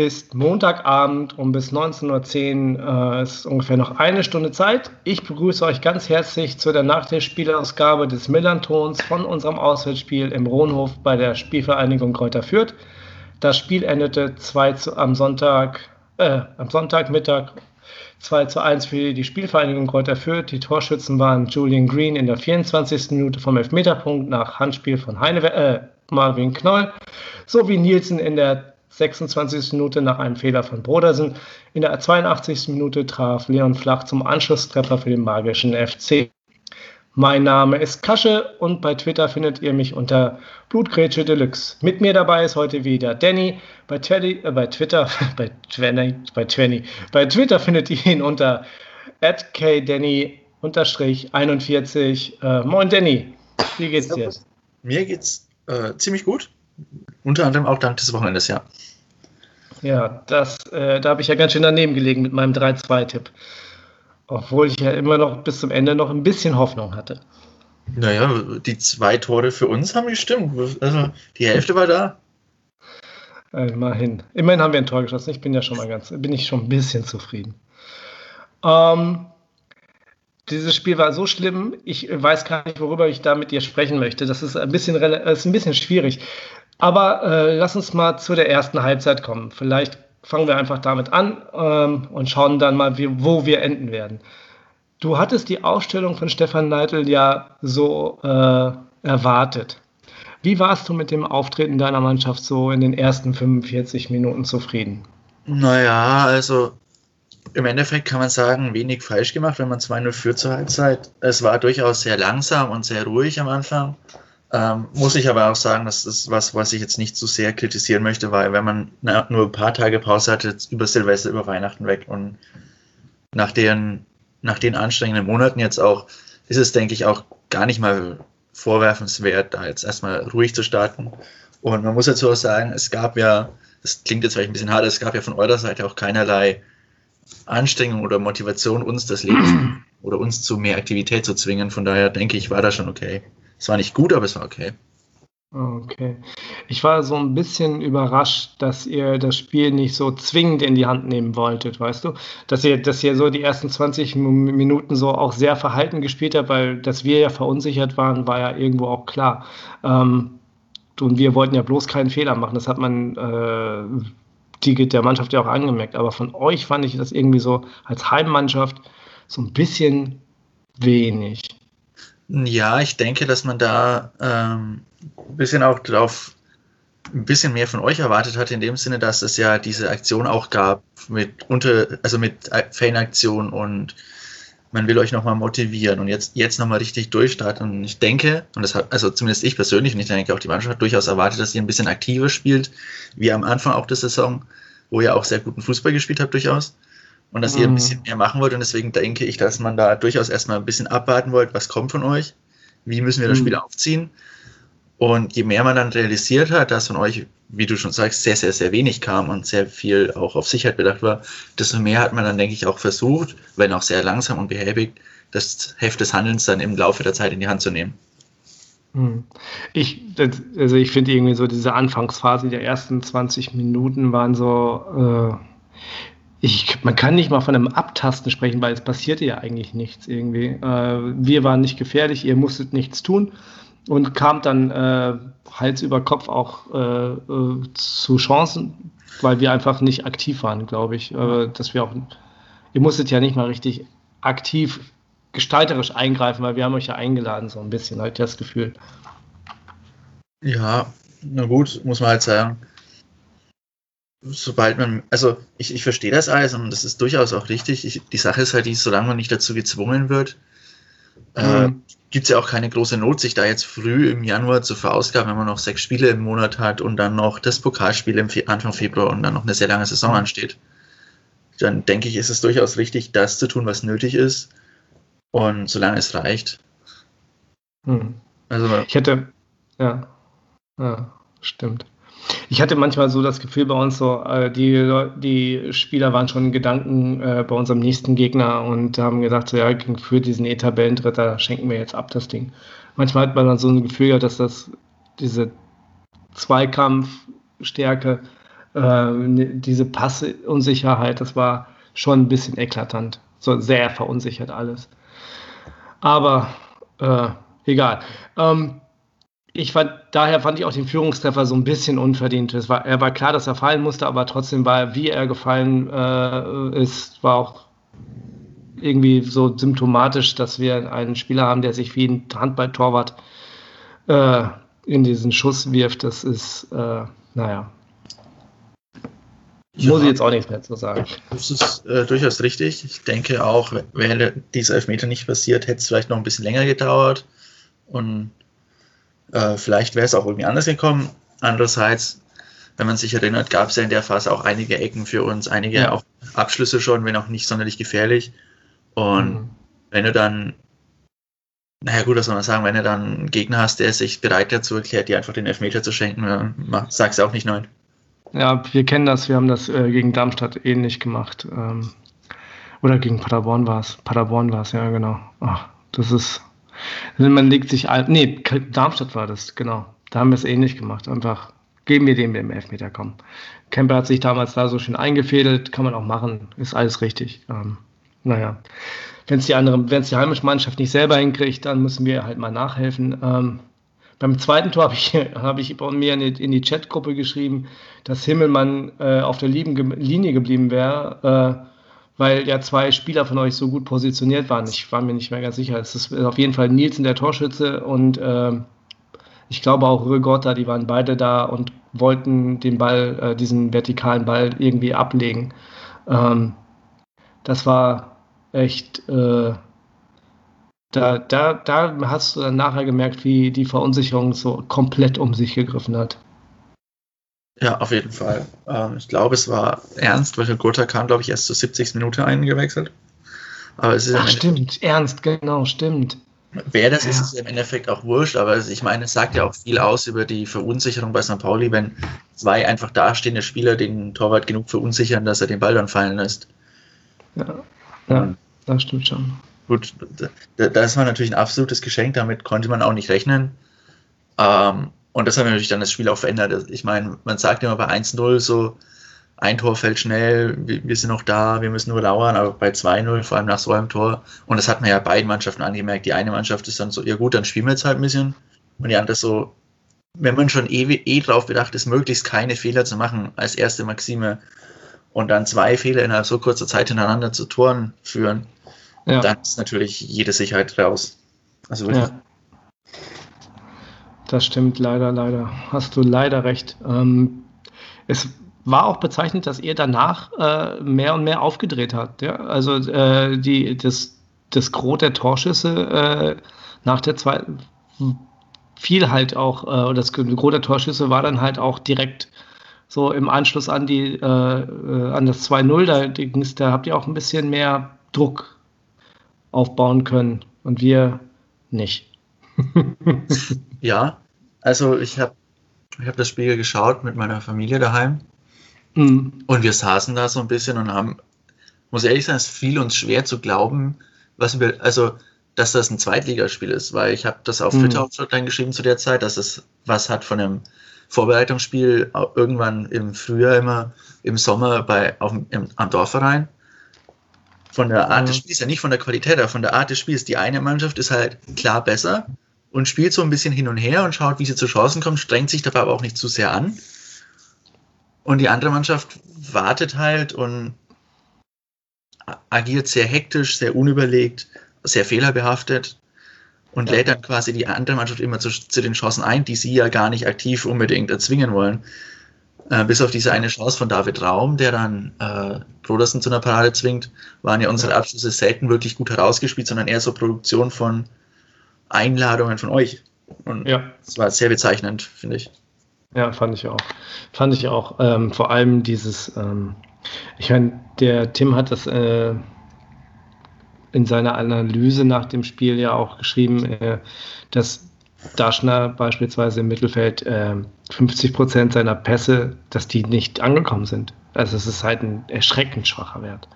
ist Montagabend und bis 19.10 Uhr äh, ist ungefähr noch eine Stunde Zeit. Ich begrüße euch ganz herzlich zu der Nachtischspielausgabe des Millantons von unserem Auswärtsspiel im Rohnhof bei der Spielvereinigung Kräuter Fürth. Das Spiel endete 2 zu, am, Sonntag, äh, am Sonntagmittag 2 zu 1 für die Spielvereinigung Kräuter Fürth. Die Torschützen waren Julian Green in der 24. Minute vom Elfmeterpunkt nach Handspiel von Heine, äh, Marvin Knoll sowie Nielsen in der 26. Minute nach einem Fehler von Brodersen. In der 82. Minute traf Leon Flach zum Anschlusstreffer für den magischen FC. Mein Name ist Kasche und bei Twitter findet ihr mich unter Blutgrätsche Deluxe. Mit mir dabei ist heute wieder Danny. Bei, Teddy, äh, bei Twitter, bei 20, bei 20, bei Twitter findet ihr ihn unter kdanny-41. Äh, moin Danny, wie geht's dir? Mir geht's äh, ziemlich gut. Unter anderem auch dank des Wochenendes, ja. Ja, das, äh, da habe ich ja ganz schön daneben gelegen mit meinem 3-2-Tipp. Obwohl ich ja immer noch bis zum Ende noch ein bisschen Hoffnung hatte. Naja, die zwei Tore für uns haben gestimmt. Also die Hälfte war da. Immerhin. Immerhin haben wir ein Tor geschossen. Ich bin ja schon mal ganz, bin ich schon ein bisschen zufrieden. Ähm, dieses Spiel war so schlimm, ich weiß gar nicht, worüber ich da mit dir sprechen möchte. Das ist ein bisschen, ist ein bisschen schwierig. Aber äh, lass uns mal zu der ersten Halbzeit kommen. Vielleicht fangen wir einfach damit an ähm, und schauen dann mal, wie, wo wir enden werden. Du hattest die Aufstellung von Stefan Neidl ja so äh, erwartet. Wie warst du mit dem Auftreten deiner Mannschaft so in den ersten 45 Minuten zufrieden? Naja, also im Endeffekt kann man sagen, wenig falsch gemacht, wenn man 2-0 führt zur Halbzeit. Es war durchaus sehr langsam und sehr ruhig am Anfang. Ähm, muss ich aber auch sagen, das ist was, was ich jetzt nicht zu so sehr kritisieren möchte, weil wenn man na, nur ein paar Tage Pause hatte, über Silvester, über Weihnachten weg und nach den, nach den anstrengenden Monaten jetzt auch, ist es, denke ich, auch gar nicht mal vorwerfenswert, da jetzt erstmal ruhig zu starten. Und man muss dazu auch sagen, es gab ja, das klingt jetzt vielleicht ein bisschen hart, es gab ja von eurer Seite auch keinerlei Anstrengung oder Motivation, uns das Leben oder uns zu mehr Aktivität zu zwingen. Von daher denke ich, war das schon okay. Es war nicht gut, aber es war okay. Okay. Ich war so ein bisschen überrascht, dass ihr das Spiel nicht so zwingend in die Hand nehmen wolltet, weißt du? Dass ihr, dass ihr so die ersten 20 Minuten so auch sehr verhalten gespielt habt, weil dass wir ja verunsichert waren, war ja irgendwo auch klar. Ähm, und wir wollten ja bloß keinen Fehler machen. Das hat man äh, die, der Mannschaft ja auch angemerkt. Aber von euch fand ich das irgendwie so als Heimmannschaft so ein bisschen wenig. Ja, ich denke, dass man da ähm, ein bisschen auch drauf, ein bisschen mehr von euch erwartet hat, in dem Sinne, dass es ja diese Aktion auch gab mit unter, also mit Fanaktion und man will euch nochmal motivieren und jetzt, jetzt nochmal richtig durchstarten. Und ich denke, und das hat, also zumindest ich persönlich, und ich denke auch die Mannschaft hat durchaus erwartet, dass ihr ein bisschen aktiver spielt, wie am Anfang auch der Saison, wo ihr auch sehr guten Fußball gespielt habt, durchaus und dass mhm. ihr ein mhm. bisschen mehr machen wollt. Und deswegen denke ich, dass man da durchaus erstmal ein bisschen abwarten wollt, was kommt von euch, wie müssen wir das mhm. Spiel aufziehen. Und je mehr man dann realisiert hat, dass von euch, wie du schon sagst, sehr, sehr, sehr wenig kam und sehr viel auch auf Sicherheit bedacht war, desto mehr hat man dann, denke ich, auch versucht, wenn auch sehr langsam und behäbig, das Heft des Handelns dann im Laufe der Zeit in die Hand zu nehmen. Mhm. Ich, also ich finde irgendwie so diese Anfangsphase der ersten 20 Minuten waren so, äh, ich, man kann nicht mal von einem Abtasten sprechen, weil es passierte ja eigentlich nichts irgendwie. Äh, wir waren nicht gefährlich, ihr musstet nichts tun und kam dann äh, Hals über Kopf auch äh, äh zu Chancen, weil wir einfach nicht aktiv waren, glaube ich. Äh, dass wir auch, ihr musstet ja nicht mal richtig aktiv gestalterisch eingreifen, weil wir haben euch ja eingeladen, so ein bisschen, halt das Gefühl. Ja, na gut, muss man halt sagen sobald man, also ich, ich verstehe das alles und das ist durchaus auch richtig. Ich, die Sache ist halt die, solange man nicht dazu gezwungen wird, äh, mhm. äh, gibt es ja auch keine große Not, sich da jetzt früh im Januar zu verausgaben, wenn man noch sechs Spiele im Monat hat und dann noch das Pokalspiel im Fe Anfang Februar und dann noch eine sehr lange Saison ansteht. Dann denke ich, ist es durchaus richtig, das zu tun, was nötig ist. Und solange es reicht. Mhm. Also, ich hätte, ja, ja, stimmt. Ich hatte manchmal so das Gefühl bei uns so, äh, die, die Spieler waren schon in Gedanken äh, bei unserem nächsten Gegner und haben gesagt, so, ja, für diesen E-Tabellendritter schenken wir jetzt ab das Ding. Manchmal hat man dann so ein Gefühl, dass das diese Zweikampfstärke, äh, diese Passunsicherheit, das war schon ein bisschen eklatant. So sehr verunsichert alles. Aber äh, egal. Ähm, ich fand, daher fand ich auch den Führungstreffer so ein bisschen unverdient. Es war, er war klar, dass er fallen musste, aber trotzdem war, wie er gefallen äh, ist, war auch irgendwie so symptomatisch, dass wir einen Spieler haben, der sich wie ein Handballtorwart äh, in diesen Schuss wirft. Das ist, äh, naja. Ja, Muss ich jetzt auch nichts mehr zu sagen. Das ist äh, durchaus richtig. Ich denke auch, wäre dieser Elfmeter nicht passiert, hätte es vielleicht noch ein bisschen länger gedauert. Und äh, vielleicht wäre es auch irgendwie anders gekommen. Andererseits, wenn man sich erinnert, gab es ja in der Phase auch einige Ecken für uns, einige ja. auch Abschlüsse schon, wenn auch nicht sonderlich gefährlich. Und mhm. wenn du dann, naja gut, was soll man sagen, wenn du dann einen Gegner hast, der sich bereit dazu erklärt, dir einfach den Elfmeter zu schenken, sagst du auch nicht nein. Ja, wir kennen das, wir haben das äh, gegen Darmstadt ähnlich gemacht. Ähm, oder gegen Paderborn war es. Paderborn war es, ja genau. Ach, das ist, man legt sich ein, nee, Darmstadt war das, genau. Da haben wir es ähnlich gemacht. Einfach geben wir dem den Elfmeter, komm. Kemper hat sich damals da so schön eingefädelt, kann man auch machen, ist alles richtig. Ähm, naja, wenn es die andere, wenn es die heimische Mannschaft nicht selber hinkriegt, dann müssen wir halt mal nachhelfen. Ähm, beim zweiten Tor habe ich, hab ich mir in die, in die Chatgruppe geschrieben, dass Himmelmann äh, auf der Linie geblieben wäre, äh, weil ja zwei Spieler von euch so gut positioniert waren. Ich war mir nicht mehr ganz sicher. Es ist auf jeden Fall Nielsen der Torschütze und äh, ich glaube auch Rögotta, die waren beide da und wollten den Ball, äh, diesen vertikalen Ball irgendwie ablegen. Ähm, das war echt, äh, da, da, da hast du dann nachher gemerkt, wie die Verunsicherung so komplett um sich gegriffen hat. Ja, auf jeden Fall. Ähm, ich glaube, es war ernst, weil Gotha kam, glaube ich, erst zur 70. Minute eingewechselt. Aber es ist Ach, stimmt, ernst, genau, stimmt. Wer das ja. ist, ist im Endeffekt auch wurscht, aber ich meine, es sagt ja auch viel aus über die Verunsicherung bei St. Pauli, wenn zwei einfach dastehende Spieler den Torwart genug verunsichern, dass er den Ball dann fallen lässt. Ja, ja das stimmt schon. Gut, das war natürlich ein absolutes Geschenk, damit konnte man auch nicht rechnen. Ähm, und das hat natürlich dann das Spiel auch verändert. Ich meine, man sagt immer bei 1-0 so, ein Tor fällt schnell, wir, sind noch da, wir müssen nur lauern, aber bei 2-0, vor allem nach so einem Tor, und das hat man ja beiden Mannschaften angemerkt. Die eine Mannschaft ist dann so, ja gut, dann spielen wir jetzt halt ein bisschen. Und die andere so, wenn man schon eh, eh drauf bedacht ist, möglichst keine Fehler zu machen, als erste Maxime, und dann zwei Fehler innerhalb so kurzer Zeit hintereinander zu Toren führen, ja. dann ist natürlich jede Sicherheit raus. Also. Ja. Das stimmt leider, leider. Hast du leider recht. Ähm, es war auch bezeichnet, dass er danach äh, mehr und mehr aufgedreht hat. Ja? Also äh, die, das, das Gros der Torschüsse äh, nach der zweiten fiel halt auch, äh, das Gros der Torschüsse war dann halt auch direkt so im Anschluss an die äh, äh, an das 2-0, da, da habt ihr auch ein bisschen mehr Druck aufbauen können und wir nicht. ja, also ich habe ich hab das Spiel geschaut mit meiner Familie daheim mhm. und wir saßen da so ein bisschen und haben, muss ehrlich sagen, es fiel uns schwer zu glauben, was wir, also dass das ein Zweitligaspiel ist, weil ich habe das auf mhm. Twitter auch schon geschrieben zu der Zeit, dass es was hat von einem Vorbereitungsspiel irgendwann im Frühjahr immer im Sommer bei, auf, im, am Dorfverein. Von der Art mhm. des Spiels, ja nicht von der Qualität, aber von der Art des Spiels. Die eine Mannschaft ist halt klar besser und spielt so ein bisschen hin und her und schaut, wie sie zu Chancen kommt, strengt sich dabei aber auch nicht zu sehr an. Und die andere Mannschaft wartet halt und agiert sehr hektisch, sehr unüberlegt, sehr fehlerbehaftet und ja. lädt dann quasi die andere Mannschaft immer zu, zu, den Chancen ein, die sie ja gar nicht aktiv unbedingt erzwingen wollen. Äh, bis auf diese eine Chance von David Raum, der dann äh, Brodersen zu einer Parade zwingt, waren ja unsere Abschlüsse selten wirklich gut herausgespielt, sondern eher so Produktion von Einladungen von euch. Und ja. das war sehr bezeichnend, finde ich. Ja, fand ich auch. Fand ich auch. Ähm, vor allem dieses, ähm, ich meine, der Tim hat das äh, in seiner Analyse nach dem Spiel ja auch geschrieben, äh, dass Daschner beispielsweise im Mittelfeld äh, 50 Prozent seiner Pässe, dass die nicht angekommen sind. Also es ist halt ein erschreckend schwacher Wert.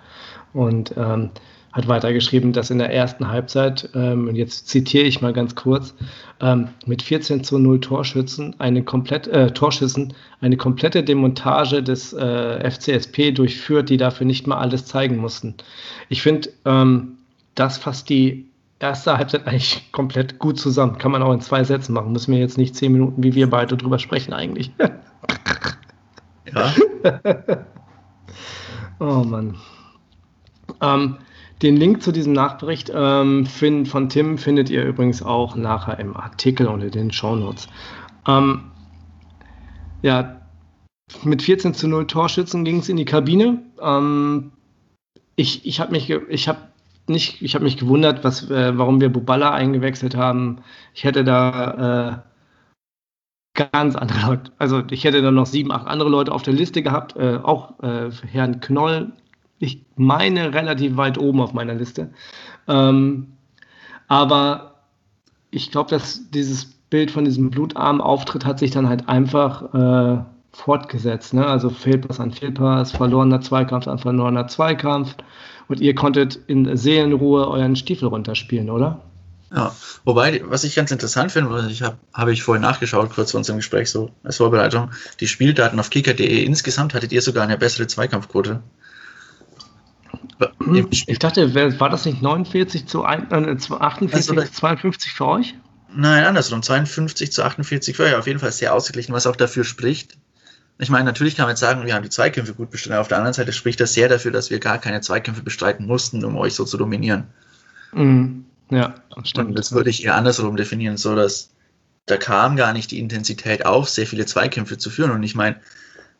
Und ähm, hat weitergeschrieben, dass in der ersten Halbzeit, ähm, und jetzt zitiere ich mal ganz kurz, ähm, mit 14 zu 0 Torschützen eine komplett, äh, Torschüssen eine komplette Demontage des äh, FCSP durchführt, die dafür nicht mal alles zeigen mussten. Ich finde, ähm, das fasst die erste Halbzeit eigentlich komplett gut zusammen. Kann man auch in zwei Sätzen machen. Müssen wir jetzt nicht zehn Minuten, wie wir beide drüber sprechen, eigentlich. ja. oh Mann. Ähm, den Link zu diesem Nachbericht ähm, find, von Tim findet ihr übrigens auch nachher im Artikel unter den Shownotes. Ähm, ja, mit 14 zu 0 Torschützen ging es in die Kabine. Ähm, ich ich habe mich, ich habe nicht, ich habe mich gewundert, was, äh, warum wir Buballa eingewechselt haben. Ich hätte da äh, ganz andere Leute, also ich hätte da noch sieben, acht andere Leute auf der Liste gehabt, äh, auch äh, Herrn Knoll ich meine, relativ weit oben auf meiner Liste. Ähm, aber ich glaube, dass dieses Bild von diesem blutarmen Auftritt hat sich dann halt einfach äh, fortgesetzt. Ne? Also Fehlpass an Fehlpass, verlorener Zweikampf an verlorener Zweikampf. Und ihr konntet in Seelenruhe euren Stiefel runterspielen, oder? Ja, wobei, was ich ganz interessant finde, ich habe habe ich vorhin nachgeschaut, kurz vor unserem Gespräch, so als Vorbereitung, die Spieldaten auf kicker.de, insgesamt hattet ihr sogar eine bessere Zweikampfquote. Hm, ich dachte, war das nicht 49 zu 48 also, zu 52 für euch? Nein, andersrum. 52 zu 48 für euch. Auf jeden Fall sehr ausgeglichen, was auch dafür spricht. Ich meine, natürlich kann man jetzt sagen, wir haben die Zweikämpfe gut bestritten. Auf der anderen Seite spricht das sehr dafür, dass wir gar keine Zweikämpfe bestreiten mussten, um euch so zu dominieren. Mhm. Ja, stimmt. Und das würde ich eher andersrum definieren, so dass da kam gar nicht die Intensität auf, sehr viele Zweikämpfe zu führen. Und ich meine,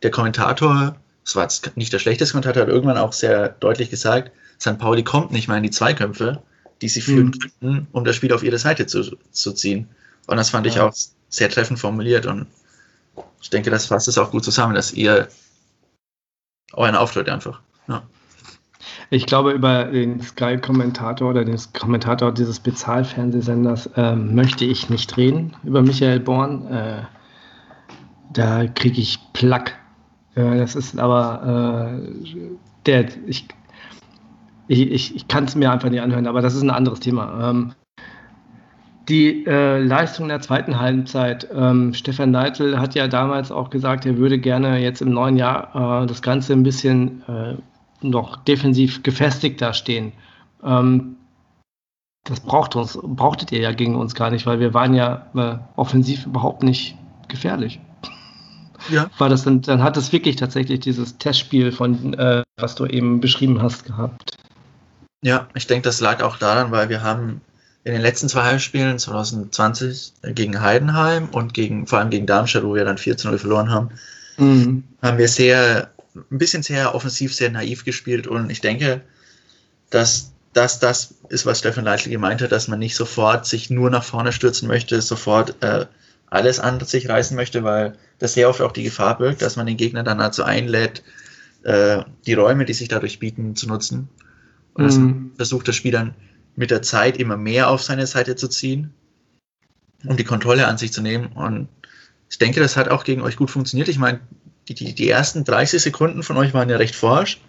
der Kommentator das war jetzt nicht der schlechteste Kontakt, hat irgendwann auch sehr deutlich gesagt, St. Pauli kommt nicht mal in die Zweikämpfe, die sie führen mhm. könnten, um das Spiel auf ihre Seite zu, zu ziehen. Und das fand ja. ich auch sehr treffend formuliert und ich denke, das fasst es auch gut zusammen, dass ihr euren Auftritt einfach. Ja. Ich glaube, über den Sky-Kommentator oder den Kommentator dieses Bezahlfernsehsenders äh, möchte ich nicht reden, über Michael Born. Äh, da kriege ich Plack das ist aber äh, der, ich, ich, ich kann es mir einfach nicht anhören, aber das ist ein anderes Thema. Ähm, die äh, Leistung der zweiten Halbzeit. Ähm, Stefan Neitl hat ja damals auch gesagt, er würde gerne jetzt im neuen Jahr äh, das Ganze ein bisschen äh, noch defensiv gefestigt dastehen. Ähm, das braucht uns, brauchtet ihr ja gegen uns gar nicht, weil wir waren ja äh, offensiv überhaupt nicht gefährlich ja. war das dann, dann hat es wirklich tatsächlich dieses Testspiel von, äh, was du eben beschrieben hast, gehabt. Ja, ich denke, das lag auch daran, weil wir haben in den letzten zwei Heimspielen 2020 gegen Heidenheim und gegen, vor allem gegen Darmstadt, wo wir dann 14-0 verloren haben, mhm. haben wir sehr, ein bisschen sehr offensiv, sehr naiv gespielt und ich denke, dass das das ist, was Stefan Leitl gemeint hat, dass man nicht sofort sich nur nach vorne stürzen möchte, sofort äh, alles an sich reißen möchte, weil das sehr oft auch die Gefahr birgt, dass man den Gegner dann dazu einlädt, äh, die Räume, die sich dadurch bieten, zu nutzen. Und mhm. versucht das Spiel dann mit der Zeit immer mehr auf seine Seite zu ziehen, um die Kontrolle an sich zu nehmen. Und ich denke, das hat auch gegen euch gut funktioniert. Ich meine, die, die, die ersten 30 Sekunden von euch waren ja recht forsch,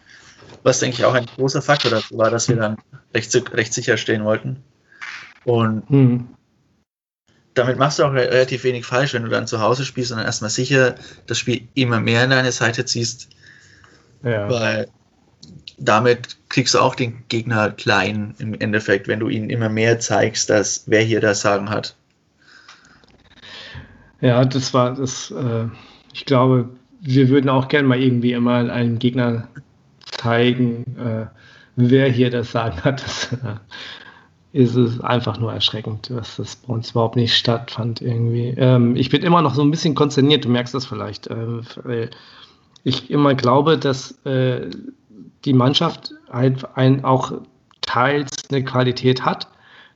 was denke ich auch ein großer Faktor dazu war, dass wir dann recht, recht sicher stehen wollten. Und mhm damit machst du auch relativ wenig falsch, wenn du dann zu Hause spielst und dann erstmal sicher das Spiel immer mehr in deine Seite ziehst. Ja. Weil damit kriegst du auch den Gegner klein im Endeffekt, wenn du ihnen immer mehr zeigst, dass wer hier das Sagen hat. Ja, das war das. Äh, ich glaube, wir würden auch gerne mal irgendwie immer einem Gegner zeigen, äh, wer hier das Sagen hat. Das, äh, ist es einfach nur erschreckend, dass das bei uns überhaupt nicht stattfand irgendwie. Ähm, ich bin immer noch so ein bisschen konzerniert, du merkst das vielleicht, äh, weil ich immer glaube, dass äh, die Mannschaft halt ein, auch teils eine Qualität hat,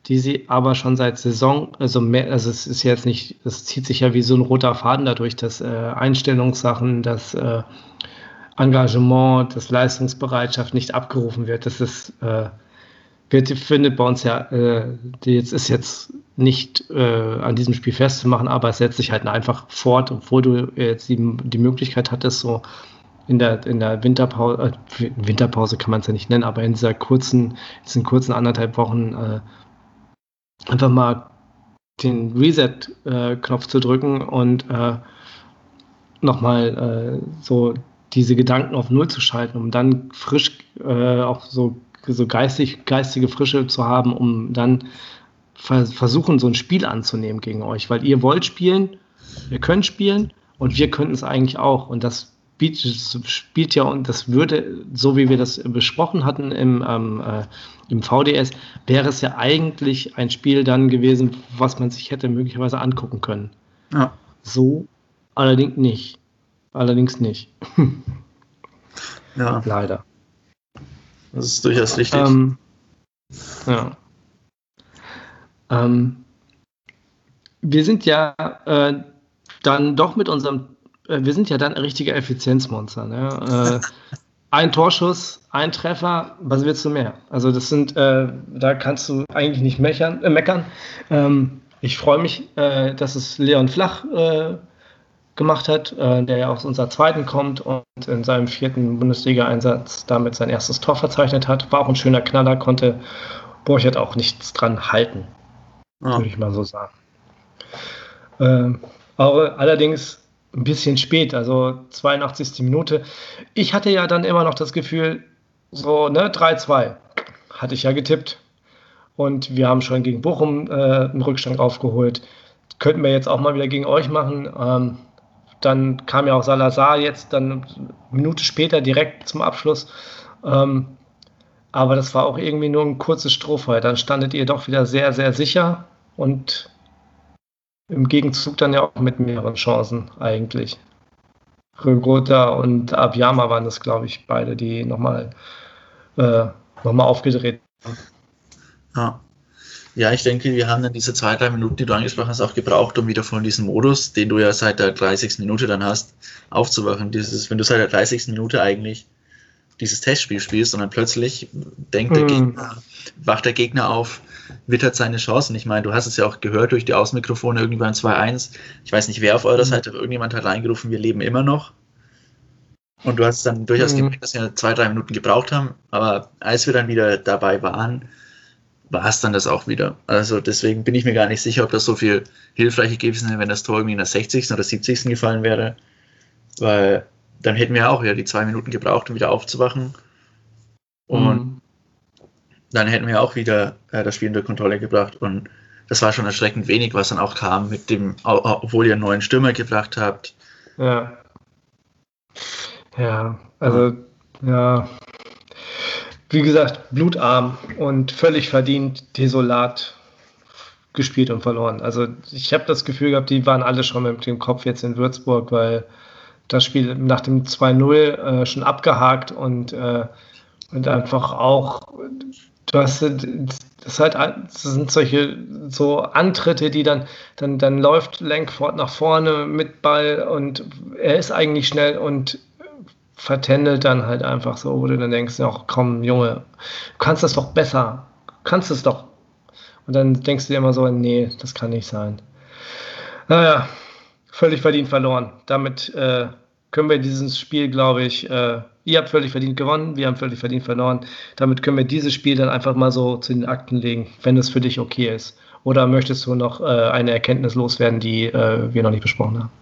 die sie aber schon seit Saison, also mehr, also es ist jetzt nicht, es zieht sich ja wie so ein roter Faden dadurch, dass äh, Einstellungssachen, das äh, Engagement, das Leistungsbereitschaft nicht abgerufen wird. Das ist äh, wird, findet bei uns ja, äh, jetzt ist jetzt nicht äh, an diesem Spiel festzumachen, aber es setzt sich halt einfach fort, obwohl du jetzt die, die Möglichkeit hattest, so in der, in der Winterpause, äh, Winterpause kann man es ja nicht nennen, aber in dieser kurzen, diesen kurzen anderthalb Wochen äh, einfach mal den Reset-Knopf zu drücken und äh, nochmal äh, so diese Gedanken auf Null zu schalten, um dann frisch äh, auch so, so geistig, geistige Frische zu haben, um dann vers versuchen, so ein Spiel anzunehmen gegen euch, weil ihr wollt spielen, ihr könnt spielen und wir könnten es eigentlich auch. Und das spielt ja und das würde, so wie wir das besprochen hatten im, ähm, äh, im VDS, wäre es ja eigentlich ein Spiel dann gewesen, was man sich hätte möglicherweise angucken können. Ja. So allerdings nicht. Allerdings nicht. ja. Leider. Das ist durchaus richtig. Ähm, ja. Ähm, wir sind ja äh, dann doch mit unserem äh, wir sind ja dann richtige Effizienzmonster. Ne? Äh, ein Torschuss, ein Treffer, was willst du mehr? Also das sind, äh, da kannst du eigentlich nicht mechern, äh, meckern. Ähm, ich freue mich, äh, dass es Leon Flach gemacht hat, der ja aus unserer zweiten kommt und in seinem vierten Bundesliga-Einsatz damit sein erstes Tor verzeichnet hat. War auch ein schöner Knaller, konnte Borchert auch nichts dran halten, oh. würde ich mal so sagen. Ähm, aber allerdings ein bisschen spät, also 82. Minute. Ich hatte ja dann immer noch das Gefühl, so, ne, 3-2 hatte ich ja getippt. Und wir haben schon gegen Bochum äh, einen Rückstand aufgeholt. Könnten wir jetzt auch mal wieder gegen euch machen. Ähm, dann kam ja auch Salazar jetzt dann eine Minute später direkt zum Abschluss. Ähm, aber das war auch irgendwie nur ein kurzes Strohfeuer. Dann standet ihr doch wieder sehr, sehr sicher und im Gegenzug dann ja auch mit mehreren Chancen eigentlich. Rögota und Abiyama waren das, glaube ich, beide, die nochmal äh, noch aufgedreht haben. Ja. Ja, ich denke, wir haben dann diese zwei, drei Minuten, die du angesprochen hast, auch gebraucht, um wieder von diesem Modus, den du ja seit der 30. Minute dann hast, aufzuwachen. Dieses, wenn du seit der 30. Minute eigentlich dieses Testspiel spielst und dann plötzlich denkt der mhm. Gegner, wacht der Gegner auf, wittert seine Chancen. Ich meine, du hast es ja auch gehört durch die Außenmikrofone irgendwie beim 2-1. Ich weiß nicht, wer auf eurer mhm. Seite, aber irgendjemand hat reingerufen, wir leben immer noch. Und du hast dann durchaus mhm. gemerkt, dass wir zwei, drei Minuten gebraucht haben. Aber als wir dann wieder dabei waren, war es dann das auch wieder. Also deswegen bin ich mir gar nicht sicher, ob das so viel hilfreich gewesen wäre, wenn das Tor irgendwie in der 60. oder 70. gefallen wäre. Weil dann hätten wir auch wieder die zwei Minuten gebraucht, um wieder aufzuwachen. Und mhm. dann hätten wir auch wieder äh, das Spiel unter Kontrolle gebracht. Und das war schon erschreckend wenig, was dann auch kam, mit dem, obwohl ihr einen neuen Stürmer gebracht habt. Ja. Ja, also, ja. Wie gesagt, blutarm und völlig verdient, desolat gespielt und verloren. Also ich habe das Gefühl gehabt, die waren alle schon mit dem Kopf jetzt in Würzburg, weil das Spiel nach dem 2-0 äh, schon abgehakt und, äh, und einfach auch, du hast das, halt, das sind solche so Antritte, die dann, dann, dann läuft Lenkford nach vorne mit Ball und er ist eigentlich schnell und vertändelt dann halt einfach so, wo du dann denkst, ach komm, Junge, du kannst das doch besser, kannst es doch. Und dann denkst du dir immer so, nee, das kann nicht sein. Naja, völlig verdient verloren. Damit äh, können wir dieses Spiel, glaube ich, äh, ihr habt völlig verdient gewonnen, wir haben völlig verdient verloren. Damit können wir dieses Spiel dann einfach mal so zu den Akten legen, wenn es für dich okay ist. Oder möchtest du noch äh, eine Erkenntnis loswerden, die äh, wir noch nicht besprochen haben?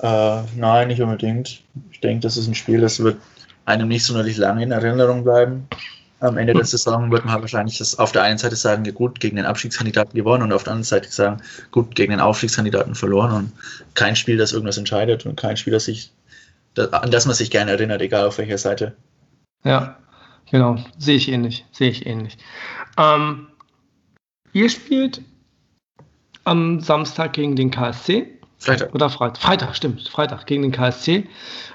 Äh, nein, nicht unbedingt. Ich denke, das ist ein Spiel, das wird einem nicht sonderlich lange in Erinnerung bleiben. Am Ende der Saison wird man halt wahrscheinlich das auf der einen Seite sagen, gut, gegen den Abstiegskandidaten gewonnen und auf der anderen Seite sagen, gut, gegen den Aufstiegskandidaten verloren und kein Spiel, das irgendwas entscheidet und kein Spiel, das sich, das, an das man sich gerne erinnert, egal auf welcher Seite. Ja, genau, sehe ich ähnlich, sehe ich ähnlich. Ähm, ihr spielt am Samstag gegen den KSC. Freitag. Oder Freitag. Freitag, stimmt. Freitag gegen den KSC.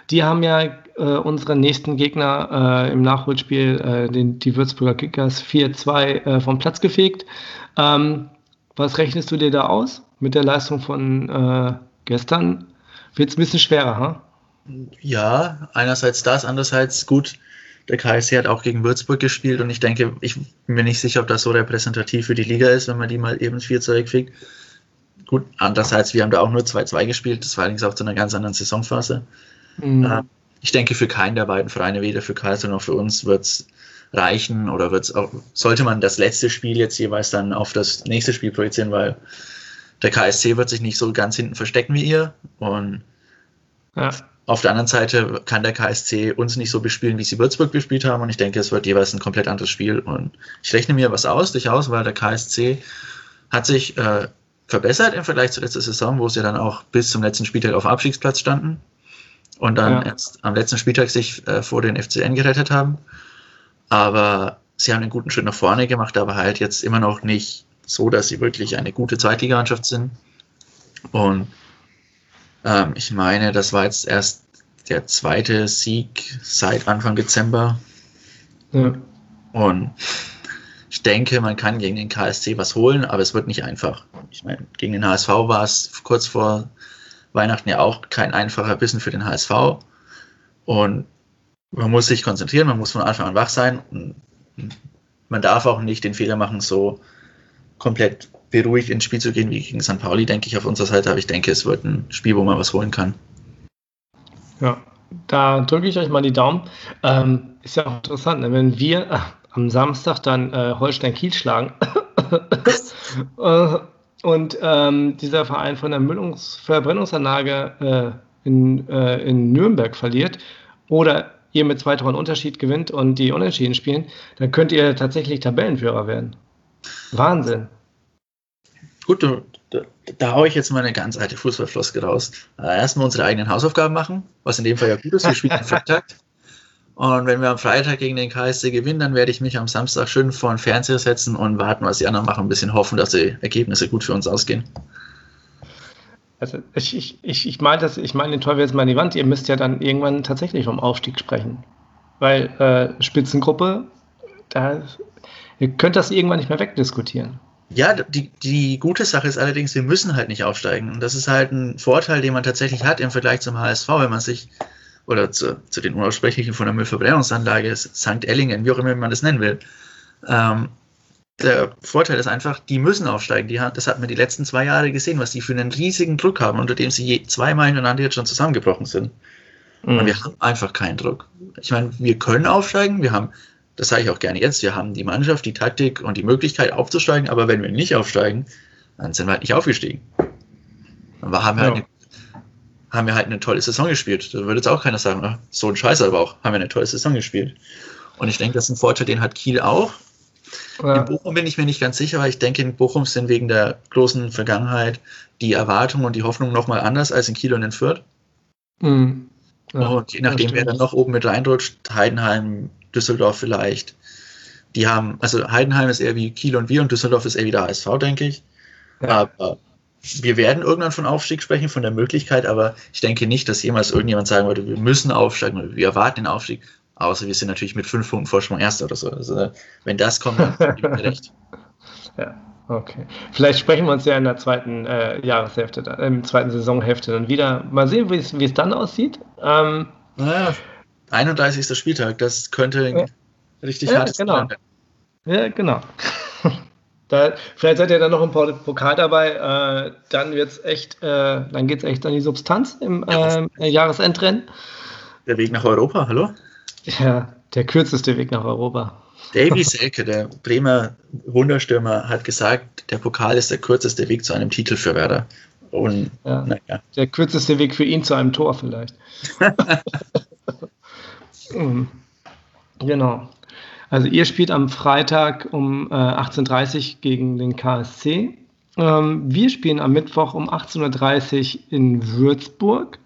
Die haben ja äh, unsere nächsten Gegner äh, im Nachholspiel, äh, den, die Würzburger Kickers, 4-2 äh, vom Platz gefegt. Ähm, was rechnest du dir da aus mit der Leistung von äh, gestern? Wird es ein bisschen schwerer, ha? Ja, einerseits das, andererseits gut. Der KSC hat auch gegen Würzburg gespielt und ich denke, ich bin mir nicht sicher, ob das so repräsentativ für die Liga ist, wenn man die mal eben 4 zurückkriegt. Gut, andererseits, wir haben da auch nur 2-2 gespielt, das war allerdings auch zu einer ganz anderen Saisonphase. Mhm. Äh, ich denke, für keinen der beiden Vereine, weder für Karlsruhe noch für uns, wird es reichen oder wird's auch, sollte man das letzte Spiel jetzt jeweils dann auf das nächste Spiel projizieren, weil der KSC wird sich nicht so ganz hinten verstecken wie ihr und ja. auf der anderen Seite kann der KSC uns nicht so bespielen, wie sie Würzburg bespielt haben und ich denke, es wird jeweils ein komplett anderes Spiel und ich rechne mir was aus, durchaus, weil der KSC hat sich äh, verbessert im Vergleich zur letzten Saison, wo sie dann auch bis zum letzten Spieltag auf dem Abstiegsplatz standen und dann ja. erst am letzten Spieltag sich äh, vor den FCN gerettet haben. Aber sie haben einen guten Schritt nach vorne gemacht, aber halt jetzt immer noch nicht so, dass sie wirklich eine gute Zweitligamannschaft sind. Und ähm, ich meine, das war jetzt erst der zweite Sieg seit Anfang Dezember. Ja. Und ich denke, man kann gegen den KSC was holen, aber es wird nicht einfach. Ich meine, gegen den HSV war es kurz vor Weihnachten ja auch kein einfacher Bissen für den HSV. Und man muss sich konzentrieren, man muss von Anfang an wach sein. Und man darf auch nicht den Fehler machen, so komplett beruhigt ins Spiel zu gehen wie gegen St. Pauli, denke ich, auf unserer Seite. Aber ich denke, es wird ein Spiel, wo man was holen kann. Ja, da drücke ich euch mal die Daumen. Ähm, ist ja auch interessant, ne? wenn wir am Samstag dann äh, Holstein Kiel schlagen äh, und ähm, dieser Verein von der Müllungs Verbrennungsanlage äh, in, äh, in Nürnberg verliert oder ihr mit zwei Toren Unterschied gewinnt und die Unentschieden spielen, dann könnt ihr tatsächlich Tabellenführer werden. Wahnsinn. Gut, da, da haue ich jetzt mal eine ganz alte Fußballfloske raus. Äh, erstmal unsere eigenen Hausaufgaben machen, was in dem Fall ja gut ist. Wir spielen am Freitag. Und wenn wir am Freitag gegen den KSC gewinnen, dann werde ich mich am Samstag schön vor den Fernseher setzen und warten, was die anderen machen. Ein bisschen hoffen, dass die Ergebnisse gut für uns ausgehen. Also ich, ich, ich, ich meine das, ich meine den Teufel jetzt mal in die Wand, ihr müsst ja dann irgendwann tatsächlich vom Aufstieg sprechen. Weil äh, Spitzengruppe, da, ihr könnt das irgendwann nicht mehr wegdiskutieren. Ja, die, die gute Sache ist allerdings, wir müssen halt nicht aufsteigen. Und das ist halt ein Vorteil, den man tatsächlich hat im Vergleich zum HSV, wenn man sich, oder zu, zu den Unaussprechlichen von der Müllverbrennungsanlage, St. Ellingen, wie auch immer man das nennen will. Ähm, der Vorteil ist einfach, die müssen aufsteigen. Die, das hat man die letzten zwei Jahre gesehen, was die für einen riesigen Druck haben, unter dem sie je, zweimal hintereinander jetzt schon zusammengebrochen sind. Mhm. Und wir haben einfach keinen Druck. Ich meine, wir können aufsteigen, wir haben, das sage ich auch gerne jetzt, wir haben die Mannschaft, die Taktik und die Möglichkeit aufzusteigen, aber wenn wir nicht aufsteigen, dann sind wir halt nicht aufgestiegen. Dann haben wir, halt ja. halt, eine, haben wir halt eine tolle Saison gespielt. Da würde jetzt auch keiner sagen, so ein Scheiß aber auch, haben wir eine tolle Saison gespielt. Und ich denke, das ist ein Vorteil, den hat Kiel auch. Ja. In Bochum bin ich mir nicht ganz sicher, weil ich denke, in Bochum sind wegen der großen Vergangenheit die Erwartungen und die Hoffnungen nochmal anders als in Kiel und in Fürth. Mhm. Ja, und je nachdem, wer dann noch oben mit reinrutscht, Heidenheim, Düsseldorf vielleicht. Die haben, also Heidenheim ist eher wie Kiel und wir und Düsseldorf ist eher wie der HSV, denke ich. Ja. Aber wir werden irgendwann von Aufstieg sprechen, von der Möglichkeit, aber ich denke nicht, dass jemals irgendjemand sagen würde, wir müssen aufsteigen oder wir erwarten den Aufstieg. Außer wir sind natürlich mit fünf Punkten Vorsprung Erster oder so. Also, wenn das kommt, dann ich mir recht. Ja, okay. Vielleicht sprechen wir uns ja in der zweiten äh, Jahreshälfte, im zweiten Saisonhälfte dann wieder. Mal sehen, wie es dann aussieht. Ähm, naja, 31. Spieltag, das könnte ja. richtig ja, hart genau. sein. Ja, genau. Da, vielleicht seid ihr dann noch im Pokal dabei. Äh, dann wird's echt, äh, dann geht es echt an die Substanz im äh, Jahresendrennen. Der Weg nach Europa, hallo? Ja, der kürzeste Weg nach Europa. Davy Selke, der Bremer Wunderstürmer, hat gesagt, der Pokal ist der kürzeste Weg zu einem Titel für Werder. Und, ja, ja. Der kürzeste Weg für ihn zu einem Tor vielleicht. Hm. genau. Also ihr spielt am Freitag um äh, 18.30 Uhr gegen den KSC. Ähm, wir spielen am Mittwoch um 18.30 Uhr in Würzburg.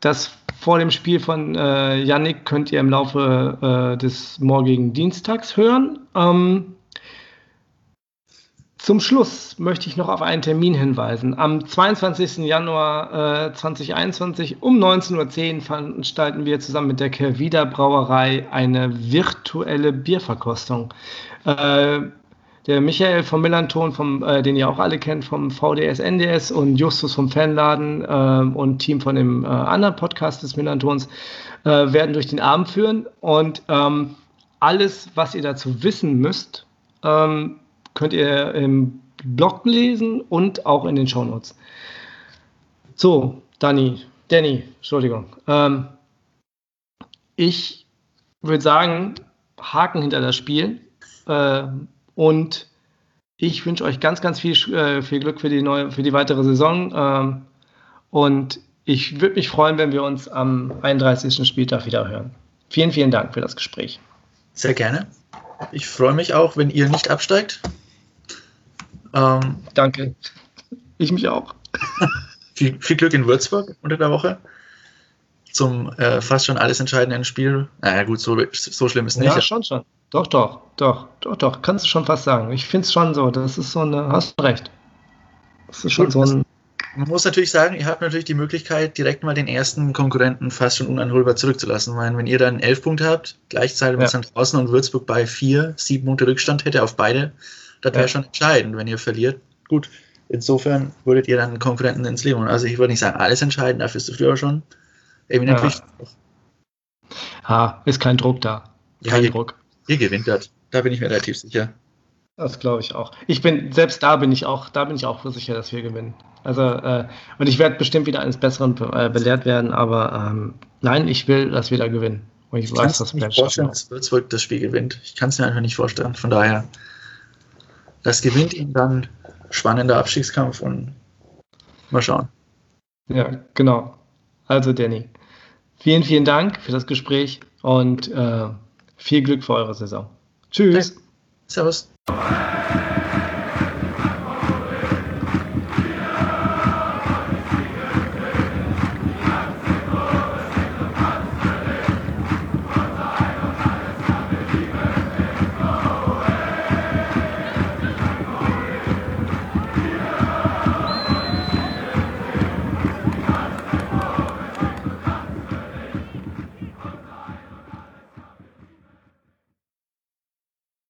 Das vor dem Spiel von äh, Yannick könnt ihr im Laufe äh, des morgigen Dienstags hören. Ähm, zum Schluss möchte ich noch auf einen Termin hinweisen. Am 22. Januar äh, 2021 um 19.10 Uhr veranstalten wir zusammen mit der Kervida Brauerei eine virtuelle Bierverkostung. Äh, der Michael vom Millanton, vom, äh, den ihr auch alle kennt, vom VDS NDS und Justus vom Fanladen äh, und Team von dem äh, anderen Podcast des Millantons äh, werden durch den Abend führen. Und ähm, alles, was ihr dazu wissen müsst, ähm, könnt ihr im Blog lesen und auch in den Shownotes. So, Dani, Danny, Entschuldigung. Ähm, ich würde sagen, Haken hinter das Spiel. Äh, und ich wünsche euch ganz, ganz viel, äh, viel Glück für die, neue, für die weitere Saison. Ähm, und ich würde mich freuen, wenn wir uns am 31. Spieltag wieder hören. Vielen, vielen Dank für das Gespräch. Sehr gerne. Ich freue mich auch, wenn ihr nicht absteigt. Ähm, Danke. Ich mich auch. viel, viel, Glück in Würzburg unter der Woche. Zum äh, fast schon alles entscheidenden Spiel. Naja, gut, so, so schlimm ist nicht. Ja, schon, schon. Doch, doch, doch, doch, doch, kannst du schon fast sagen. Ich finde es schon so, das ist so eine, hast du recht. Das ist schon so ein. Man muss natürlich sagen, ihr habt natürlich die Möglichkeit, direkt mal den ersten Konkurrenten fast schon unanholbar zurückzulassen. Weil wenn ihr dann elf Punkte habt, gleichzeitig ja. sind draußen und Würzburg bei vier, sieben Punkte Rückstand hätte auf beide, das wäre ja. schon entscheidend, wenn ihr verliert. Gut, insofern würdet ihr dann Konkurrenten ins Leben. Also ich würde nicht sagen, alles entscheidend, dafür ist du früher schon eminent ja. wichtig. Ha, ist kein Druck da. Kein ja, Druck. Ihr gewinnt das. Da bin ich mir relativ sicher. Das glaube ich auch. Ich bin, selbst da bin ich auch, da bin ich auch sicher, dass wir gewinnen. Also, äh, und ich werde bestimmt wieder eines Besseren be äh, belehrt werden, aber ähm, nein, ich will, dass wir da gewinnen. Und ich, ich weiß, dass das vorstellen, dass Würzburg das Spiel gewinnt. Ich kann es mir einfach nicht vorstellen. Von daher, das gewinnt ihn dann spannender Abstiegskampf und mal schauen. Ja, genau. Also, Danny, vielen, vielen Dank für das Gespräch und äh, viel Glück für eure Saison. Tschüss. Servus.